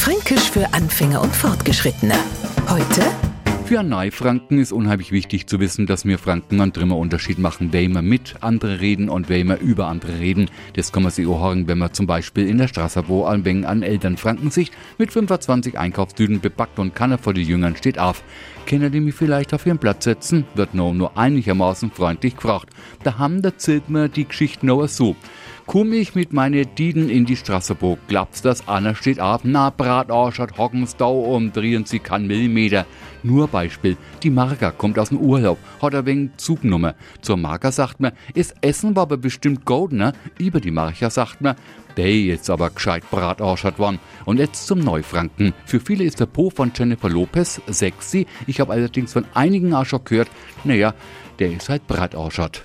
Fränkisch für Anfänger und Fortgeschrittene. Heute für Neufranken ist unheimlich wichtig zu wissen, dass wir Franken einen drümmer Unterschied machen, wenn wir mit andere reden und wenn wir über andere reden. Das kann man sich auch hören, wenn man zum Beispiel in der Straße, wo ein wenig an Eltern Franken sich mit 25 Einkaufstüten bepackt und Kanne vor die Jüngern steht auf. Können die mich vielleicht auf ihren Platz setzen? Wird nur, nur einigermaßen freundlich gefragt. Da haben erzählt mir die Geschichte noch so. Komm ich mit meine Dieden in die Straßeburg, glaubst das, Anna steht auf, na Bratarsch hat Hockenstau umdrehen sie kann Millimeter. Nur Beispiel, die Marga kommt aus dem Urlaub, hat ein wenig Zugnummer. Zur Marga sagt man, ist Essen war aber bestimmt ne? Über die Marga sagt man, der jetzt aber gescheit Bratarsch hat worden. Und jetzt zum Neufranken. Für viele ist der Po von Jennifer Lopez sexy. Ich habe allerdings von einigen auch schon gehört, naja, der ist halt Bratarschert.